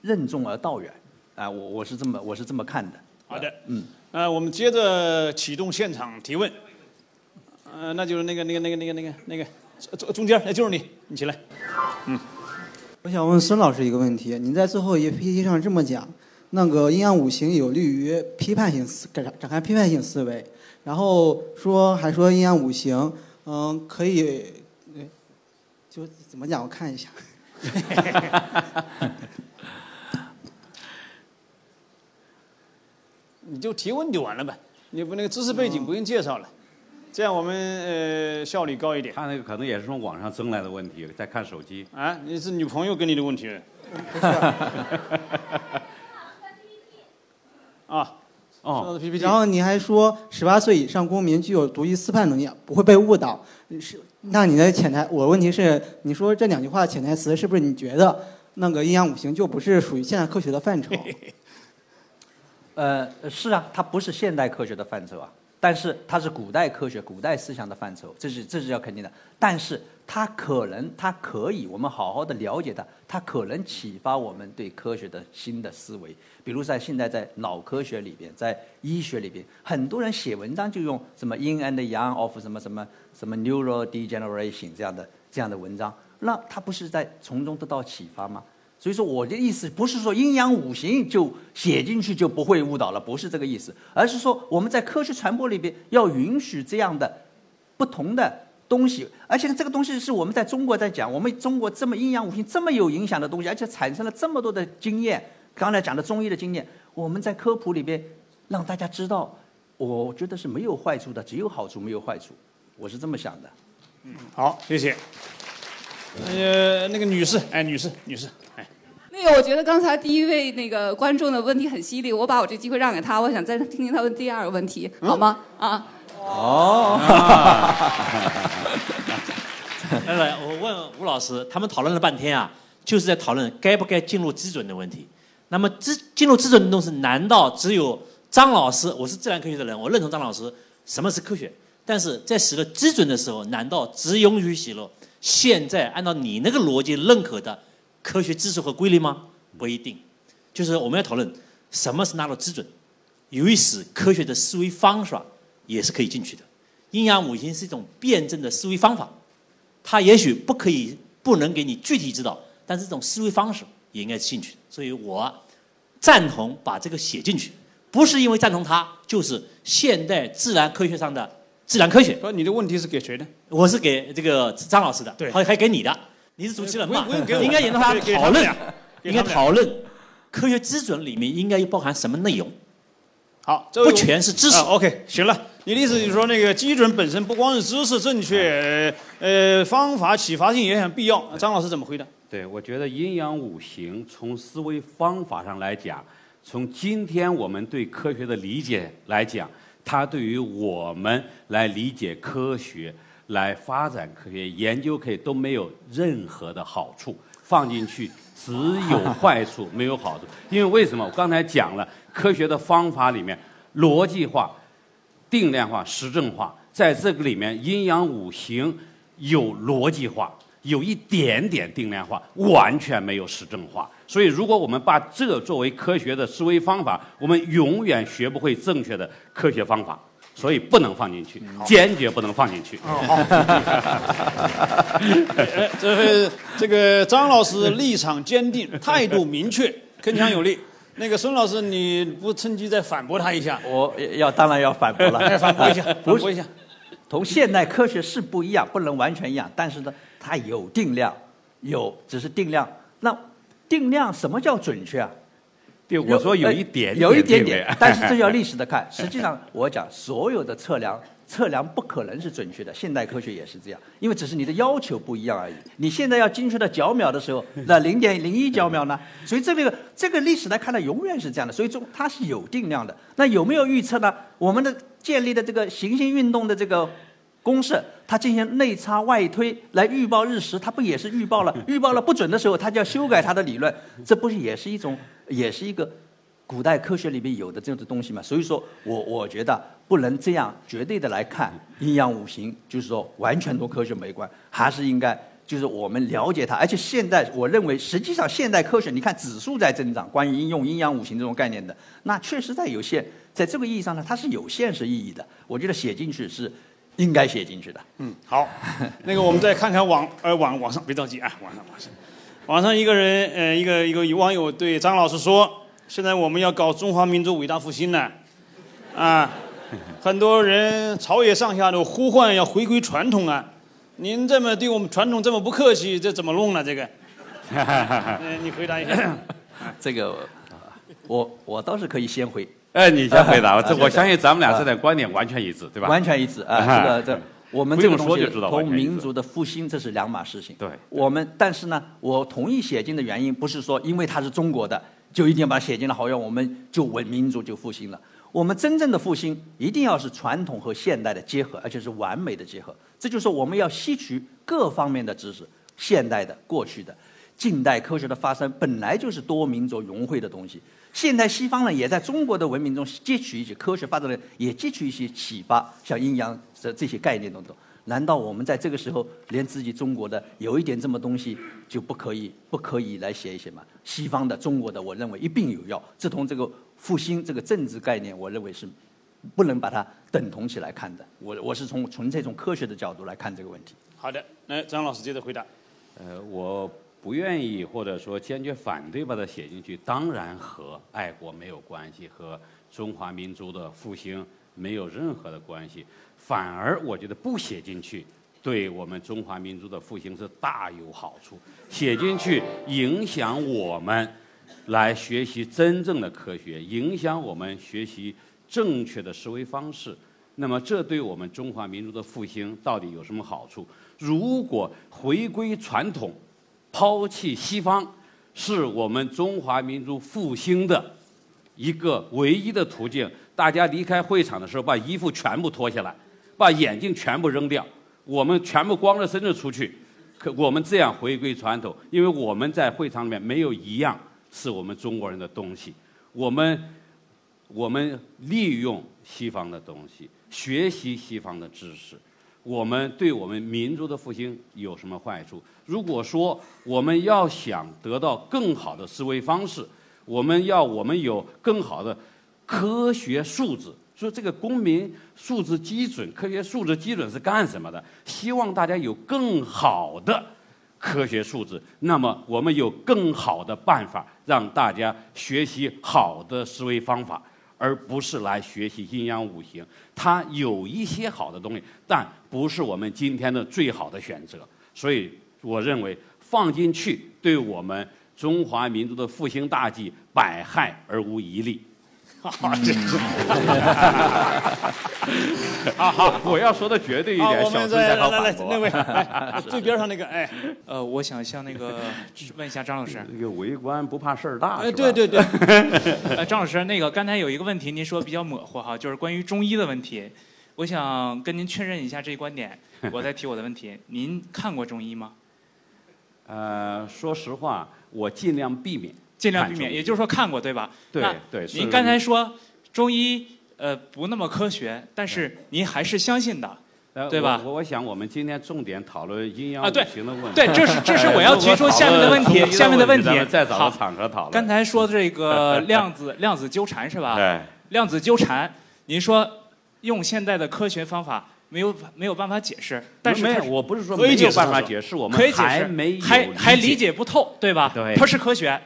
任重而道远啊，我我是这么我是这么看的。好的，嗯，呃，我们接着启动现场提问。呃，那就是那个那个那个那个那个那个中中间，那就是你，你起来。嗯，我想问孙老师一个问题：您在最后一 PPT 上这么讲，那个阴阳五行有利于批判性思展展开批判性思维，然后说还说阴阳五行，嗯，可以，呃就怎么讲？我看一下。你就提问就完了呗，你不那个知识背景不用介绍了，这样我们呃效率高一点。他那个可能也是从网上增来的问题，在看手机。啊，你是女朋友给你的问题？啊，哦，PPT，然后你还说十八岁以上公民具有独立思判能力，不会被误导。是，那你的潜台，我问题是，你说这两句话的潜台词是不是你觉得那个阴阳五行就不是属于现代科学的范畴？呃，是啊，它不是现代科学的范畴啊，但是它是古代科学、古代思想的范畴，这是这是要肯定的。但是它可能，它可以，我们好好的了解它，它可能启发我们对科学的新的思维。比如在现在在脑科学里边，在医学里边，很多人写文章就用什么 “in and yang of” 什么什么什么 “neural degeneration” 这样的这样的文章，那他不是在从中得到启发吗？所以说我的意思不是说阴阳五行就写进去就不会误导了，不是这个意思，而是说我们在科学传播里边要允许这样的不同的东西，而且呢，这个东西是我们在中国在讲，我们中国这么阴阳五行这么有影响的东西，而且产生了这么多的经验，刚才讲的中医的经验，我们在科普里边让大家知道，我觉得是没有坏处的，只有好处没有坏处，我是这么想的。嗯好，谢谢。呃，那个女士，哎，女士，女士，哎，那个，我觉得刚才第一位那个观众的问题很犀利，我把我这机会让给他，我想再听听他问第二个问题，好吗？啊，哦，来来，我问吴老师，他们讨论了半天啊，就是在讨论该不该进入基准的问题。那么基进入基准的东西，难道只有张老师？我是自然科学的人，我认同张老师什么是科学。但是在写了基准的时候，难道只允许写了现在按照你那个逻辑认可的科学知识和规律吗？不一定。就是我们要讨论什么是纳入基准，有意识科学的思维方法也是可以进去的。阴阳五行是一种辩证的思维方法，它也许不可以不能给你具体指导，但是这种思维方式也应该进去。所以我赞同把这个写进去，不是因为赞同它，就是现代自然科学上的自然科学。不，你的问题是给谁的？我是给这个张老师的，对还还给你的，你是主持人嘛应该引导他讨论应该讨论科学基准里面应该包含什么内容，好，这不全是知识啊。OK，行了，你的意思就是说，那个基准本身不光是知识正确，呃，方法启发性也很必要。张老师怎么回答？对，我觉得阴阳五行从思维方法上来讲，从今天我们对科学的理解来讲，它对于我们来理解科学、来发展科学研究科学都没有任何的好处。放进去只有 坏处，没有好处。因为为什么？我刚才讲了，科学的方法里面逻辑化、定量化、实证化，在这个里面，阴阳五行有逻辑化，有一点点定量化，完全没有实证化。所以，如果我们把这作为科学的思维方法，我们永远学不会正确的科学方法。所以不能放进去，坚决不能放进去。哎，这个这个张老师立场坚定，态度明确，铿锵有力。那个孙老师，你不趁机再反驳他一下？我要当然要反驳了，哎，反驳一下，反不驳一下。同现代科学是不一样，不能完全一样，但是呢，它有定量，有只是定量。那定量什么叫准确啊？对，我说有一点呃有一点点，但是这要 历史的看。实际上，我讲所有的测量，测量不可能是准确的，现代科学也是这样，因为只是你的要求不一样而已。你现在要精确到角秒的时候，那零点零一角秒呢？所以这个这个历史来看呢，永远是这样的。所以中它是有定量的。那有没有预测呢？我们的建立的这个行星运动的这个公式，它进行内插外推来预报日食，它不也是预报了？预报了不准的时候，它就要修改它的理论，这不是也是一种，也是一个古代科学里面有的这种东西嘛？所以说我我觉得不能这样绝对的来看阴阳五行，就是说完全同科学没关，还是应该。就是我们了解它，而且现在我认为，实际上现代科学，你看指数在增长，关于应用阴阳五行这种概念的，那确实在有限，在这个意义上呢，它是有现实意义的。我觉得写进去是应该写进去的。嗯，好，那个我们再看看网呃网网上，别着急啊，网上网上，网上一个人，呃，一个一个网友对张老师说：“现在我们要搞中华民族伟大复兴呢，啊，很多人朝野上下都呼唤要回归传统啊，您这么对我们传统这么不客气，这怎么弄呢？这个，嗯，你回答一下。这个我我倒是可以先回，哎，你先回答，啊这我相信咱们俩这点观点完全一致，对吧？完全一致啊。这个这我们这个东西说就知道完同全一致民族的复兴这是两码事情。对我们但是呢，我同意写进的原因不是说因为它是中国的就一定要把它写进了，好像我们就文民族就复兴了。我们真正的复兴一定要是传统和现代的结合，而且是完美的结合。这就是我们要吸取各方面的知识，现代的、过去的。近代科学的发生本来就是多民族融汇的东西，现代西方呢也在中国的文明中汲取一些科学发展的，也汲取一些启发，像阴阳这这些概念等等。难道我们在这个时候连自己中国的有一点这么东西就不可以不可以来写一写吗？西方的、中国的，我认为一并有要。这同这个复兴这个政治概念，我认为是不能把它等同起来看的。我我是从纯粹从科学的角度来看这个问题。好的，那张老师接着回答。呃，我不愿意或者说坚决反对把它写进去，当然和爱国没有关系，和中华民族的复兴没有任何的关系。反而我觉得不写进去，对我们中华民族的复兴是大有好处。写进去影响我们来学习真正的科学，影响我们学习正确的思维方式。那么，这对我们中华民族的复兴到底有什么好处？如果回归传统，抛弃西方，是我们中华民族复兴的一个唯一的途径。大家离开会场的时候，把衣服全部脱下来，把眼镜全部扔掉，我们全部光着身子出去。可我们这样回归传统，因为我们在会场里面没有一样是我们中国人的东西。我们我们利用西方的东西，学习西方的知识，我们对我们民族的复兴有什么坏处？如果说我们要想得到更好的思维方式，我们要我们有更好的科学素质。说这个公民素质基准、科学素质基准是干什么的？希望大家有更好的科学素质，那么我们有更好的办法让大家学习好的思维方法，而不是来学习阴阳五行。它有一些好的东西，但不是我们今天的最好的选择。所以，我认为放进去对我们中华民族的复兴大计百害而无一利。好，这是。好 好，我要说的绝对一好，点，我小们再来来。那位，哎，最边上那个，哎，呃，我想向那个问一下张老师，这个为官不怕事儿大，哎，是吧对对对，呃，张老师，那个刚才有一个问题您说比较模糊哈，就是关于中医的问题，我想跟您确认一下这一观点，我再提我的问题。您看过中医吗？呃，说实话，我尽量避免。尽量避免，也就是说看过对吧？对那对您刚才说中医呃不那么科学，但是您还是相信的。呃对吧我我我想我们今天重点讨论阴阳五行的问题。对这是这是我要提出下面的问题下面的问题再找个场合讨论。刚才说这个 量子量子纠缠是吧？对，量子纠缠，您说用现在的科学方法没有没有办法解释，但是没有，我不是说没有办法解释，我们还没还还理理解不透，对吧？对它是科学，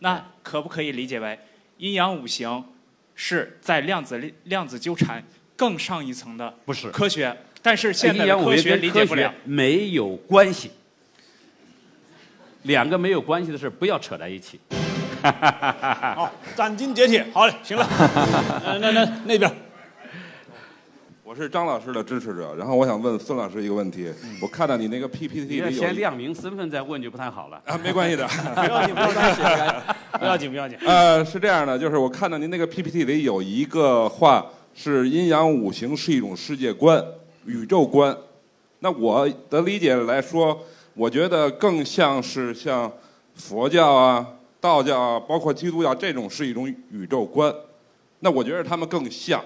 那可不可以理解为阴阳五行是在量子力量子纠缠更上一层的不是科学？但是现在阴阳五的科学行跟科理解不了学。没有关系，两个没有关系的事不要扯在一起。好，斩钉截铁，好嘞，行了，呃那那那边，我是张老师的支持者，然后我想问孙老师一个问题。我看到你那个 PPT 里有先亮明身份再问就不太好了。啊，没关系的，不要紧，不要紧，不要紧，不要紧。呃，是这样的，就是我看到您那个 PPT 里有一个话是阴阳五行是一种世界观、宇宙观。那我的理解来说，我觉得更像是像佛教啊、道教啊，包括基督教这种是一种宇宙观。那我觉得他们更像。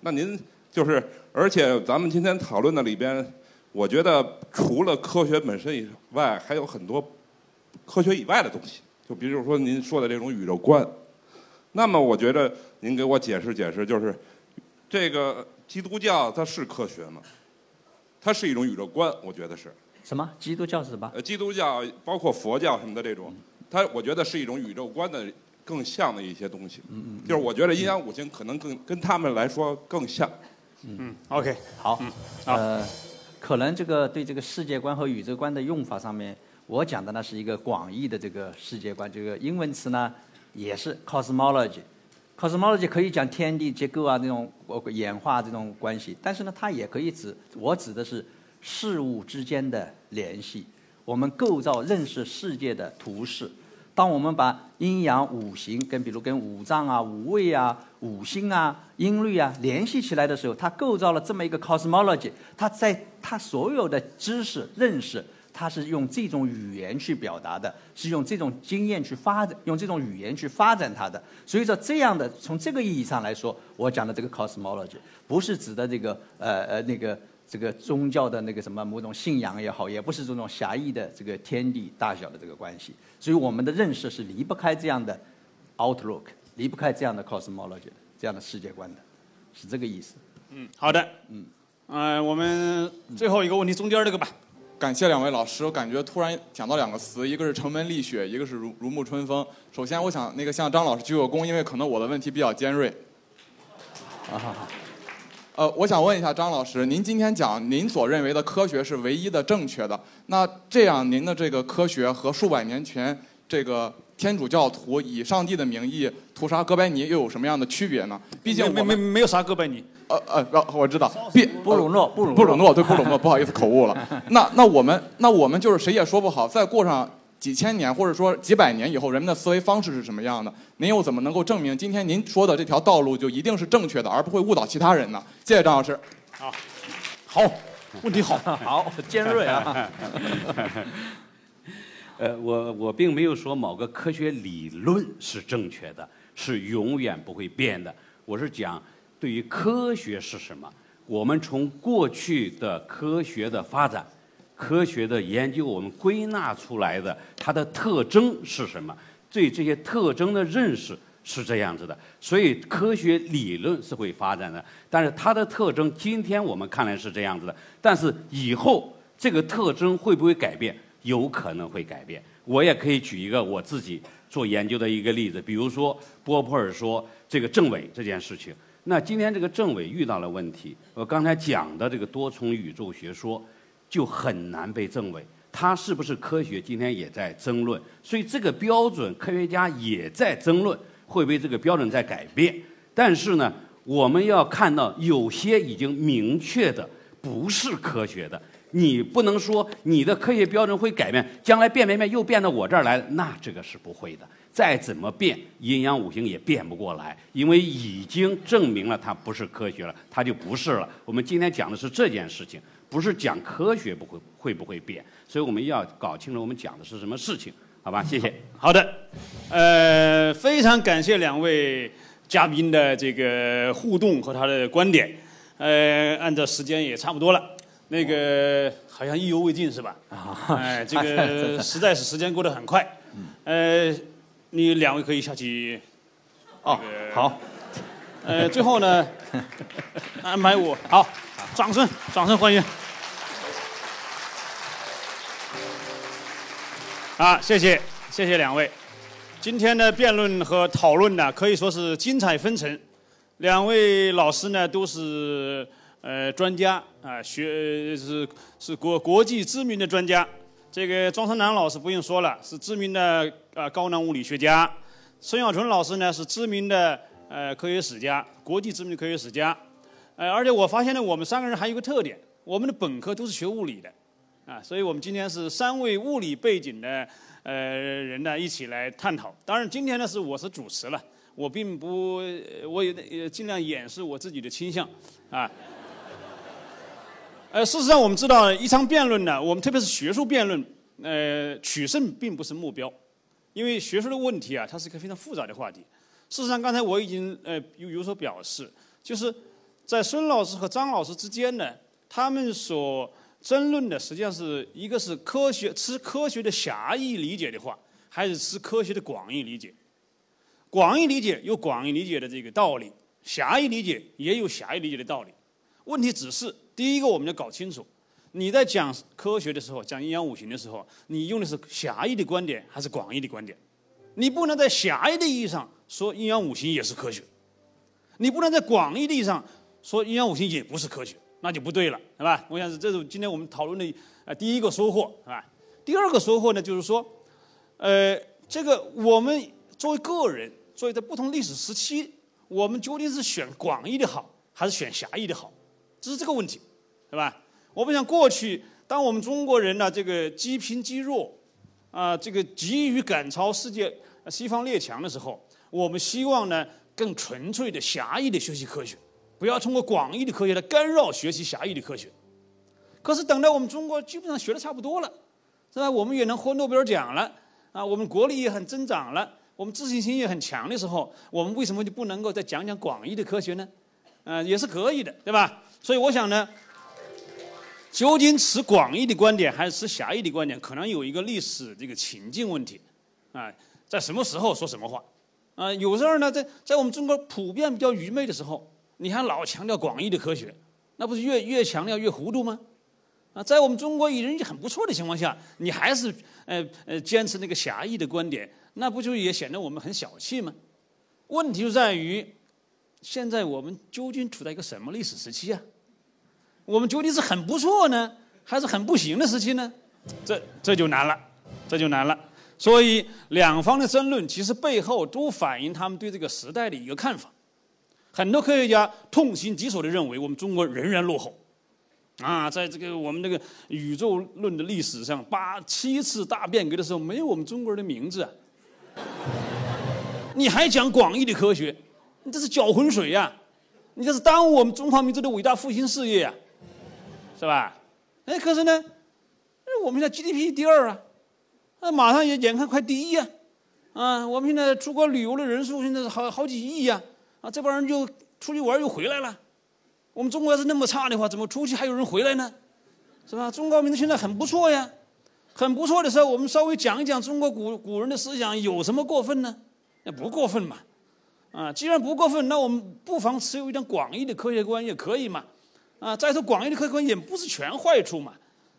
那您就是，而且咱们今天讨论的里边，我觉得除了科学本身以外，还有很多科学以外的东西。就比如说您说的这种宇宙观，那么我觉得您给我解释解释，就是这个基督教它是科学吗？它是一种宇宙观，我觉得是。什么？基督教是什么？呃，基督教包括佛教什么的这种，它我觉得是一种宇宙观的更像的一些东西。嗯嗯。就是我觉得阴阳五行可能更跟他们来说更像。嗯，OK，好，嗯呃，可能这个对这个世界观和宇宙观的用法上面，我讲的呢是一个广义的这个世界观，这个英文词呢也是 cosmology。cosmology 可以讲天地结构啊这种呃演化这种关系，但是呢，它也可以指我指的是事物之间的联系，我们构造认识世界的图式。当我们把阴阳五行跟比如跟五脏啊、五味啊、五星啊、音律啊联系起来的时候，它构造了这么一个 cosmology。它在它所有的知识认识，它是用这种语言去表达的，是用这种经验去发展，用这种语言去发展它的。所以说，这样的从这个意义上来说，我讲的这个 cosmology 不是指的这个呃呃那个。这个宗教的那个什么某种信仰也好，也不是这种狭义的这个天地大小的这个关系，所以我们的认识是离不开这样的 outlook，离不开这样的 cosmology 的这样的世界观的，是这个意思。嗯，好的，嗯，呃，我们最后一个问题，中间这个吧。感谢两位老师，我感觉突然讲到两个词，一个是城门立雪，一个是如如沐春风。首先，我想那个向张老师鞠个躬，因为可能我的问题比较尖锐。啊好好。呃，我想问一下张老师，您今天讲您所认为的科学是唯一的正确的，那这样您的这个科学和数百年前这个天主教徒以上帝的名义屠杀哥白尼又有什么样的区别呢？毕竟没没没有杀哥白尼。呃呃，我知道，毕布鲁诺布鲁布鲁诺对 布鲁诺，不好意思口误了。那那我们那我们就是谁也说不好，再过上。几千年或者说几百年以后，人们的思维方式是什么样的？您又怎么能够证明今天您说的这条道路就一定是正确的，而不会误导其他人呢？谢谢张老师。好，好，问题好，好尖锐啊。呃，我我并没有说某个科学理论是正确的，是永远不会变的。我是讲对于科学是什么，我们从过去的科学的发展。科学的研究，我们归纳出来的它的特征是什么？对这些特征的认识是这样子的，所以科学理论是会发展的。但是它的特征，今天我们看来是这样子的，但是以后这个特征会不会改变？有可能会改变。我也可以举一个我自己做研究的一个例子，比如说波普尔说这个政委这件事情。那今天这个政委遇到了问题，我刚才讲的这个多重宇宙学说。就很难被证伪，它是不是科学？今天也在争论，所以这个标准科学家也在争论，会不会这个标准在改变？但是呢，我们要看到有些已经明确的不是科学的，你不能说你的科学标准会改变，将来变变变又变到我这儿来，那这个是不会的。再怎么变，阴阳五行也变不过来，因为已经证明了它不是科学了，它就不是了。我们今天讲的是这件事情。不是讲科学不会会不会变，所以我们要搞清楚我们讲的是什么事情，好吧？谢谢。好的，呃，非常感谢两位嘉宾的这个互动和他的观点。呃，按照时间也差不多了，那个好像意犹未尽是吧？啊哎，这个 实在是时间过得很快。呃，你两位可以下去。哦，好。呃，最后呢，安排我好，掌声，掌声欢迎。啊，谢谢，谢谢两位。今天的辩论和讨论呢，可以说是精彩纷呈。两位老师呢，都是呃专家啊，学是是国国际知名的专家。这个庄生南老师不用说了，是知名的啊高能物理学家。孙小纯老师呢，是知名的呃科学史家，国际知名的科学史家。呃，而且我发现呢，我们三个人还有一个特点，我们的本科都是学物理的。啊，所以我们今天是三位物理背景的呃人呢一起来探讨。当然，今天呢是我是主持了，我并不，我也也尽量掩饰我自己的倾向，啊。呃，事实上我们知道，一场辩论呢，我们特别是学术辩论，呃，取胜并不是目标，因为学术的问题啊，它是一个非常复杂的话题。事实上，刚才我已经呃有有所表示，就是在孙老师和张老师之间呢，他们所争论的实际上是一个是科学吃科学的狭义理解的话，还是吃科学的广义理解？广义理解有广义理解的这个道理，狭义理解也有狭义理解的道理。问题只是第一个我们要搞清楚，你在讲科学的时候，讲阴阳五行的时候，你用的是狭义的观点还是广义的观点？你不能在狭义的意义上说阴阳五行也是科学，你不能在广义的意义上说阴阳五行也不是科学，那就不对了，是吧？我想是这是今天我们讨论的呃第一个收获，是吧？第二个收获呢，就是说，呃，这个我们作为个人，作为在不同历史时期，我们究竟是选广义的好，还是选狭义的好？这是这个问题，对吧？我们想过去，当我们中国人呢，这个积贫积弱，啊，这个急于赶超世界西方列强的时候，我们希望呢更纯粹的狭义的学习科学，不要通过广义的科学来干扰学习狭义的科学。可是等到我们中国基本上学的差不多了，是吧？我们也能获诺贝尔奖了，啊，我们国力也很增长了，我们自信心也很强的时候，我们为什么就不能够再讲讲广义的科学呢？呃，也是可以的，对吧？所以我想呢。究竟持广义的观点还是持狭义的观点，可能有一个历史这个情境问题，啊，在什么时候说什么话，啊，有时候呢，在在我们中国普遍比较愚昧的时候，你还老强调广义的科学，那不是越越强调越糊涂吗？啊，在我们中国已经很不错的情况下，你还是呃呃坚持那个狭义的观点，那不就也显得我们很小气吗？问题就在于，现在我们究竟处在一个什么历史时期啊？我们究竟是很不错呢，还是很不行的时期呢？这这就难了，这就难了。所以两方的争论其实背后都反映他们对这个时代的一个看法。很多科学家痛心疾首地认为，我们中国仍然落后。啊，在这个我们这个宇宙论的历史上，八七次大变革的时候，没有我们中国人的名字。你还讲广义的科学，你这是搅浑水呀！你这是耽误我们中华民族的伟大复兴事业呀！是吧？哎，可是呢，我们现在 GDP 第二啊，那马上也眼看快第一啊，啊，我们现在出国旅游的人数现在是好好几亿呀，啊，这帮人就出去玩又回来了。我们中国要是那么差的话，怎么出去还有人回来呢？是吧？中华民族现在很不错呀，很不错的时候，我们稍微讲一讲中国古古人的思想有什么过分呢？那不过分嘛，啊，既然不过分，那我们不妨持有一点广义的科学观也可以嘛。啊，再说广义的科学观也不是全坏处嘛，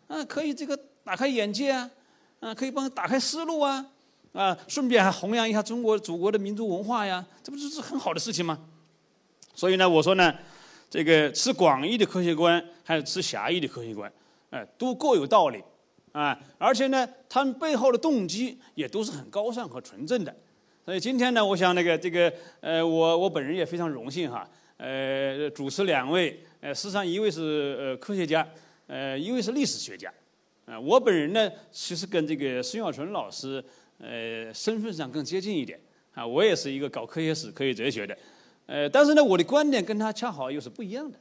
啊，可以这个打开眼界啊，啊，可以帮打开思路啊，啊，顺便还弘扬一下中国祖国的民族文化呀，这不就是很好的事情吗？所以呢，我说呢，这个持广义的科学观还是持狭义的科学观，哎，都各有道理，啊，而且呢，他们背后的动机也都是很高尚和纯正的。所以今天呢，我想那个这个呃，我我本人也非常荣幸哈，呃，主持两位。呃，事实上，一位是呃科学家，呃，一位是历史学家，啊，我本人呢，其实跟这个孙小纯老师，呃，身份上更接近一点，啊，我也是一个搞科学史、科学哲学的，呃，但是呢，我的观点跟他恰好又是不一样的，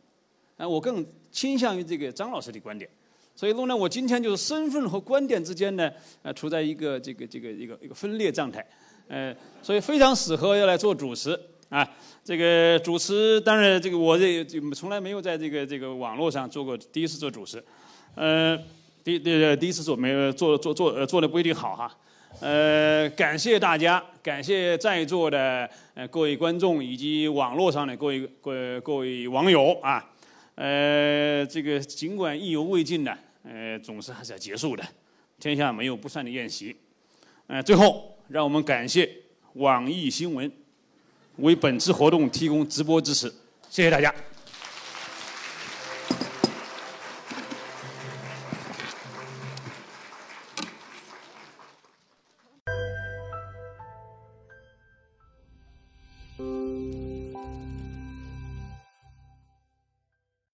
啊，我更倾向于这个张老师的观点，所以说呢，我今天就是身份和观点之间呢，呃，处在一个这个这个一个一个分裂状态，呃，所以非常适合要来做主持。啊，这个主持当然，这个我这从来没有在这个这个网络上做过，第一次做主持，呃，第第第一次做没有做做做呃做的不一定好哈，呃，感谢大家，感谢在座的呃各位观众以及网络上的各位各各位网友啊，呃，这个尽管意犹未尽呢，呃，总是还是要结束的，天下没有不散的宴席，呃，最后让我们感谢网易新闻。为本次活动提供直播支持，谢谢大家。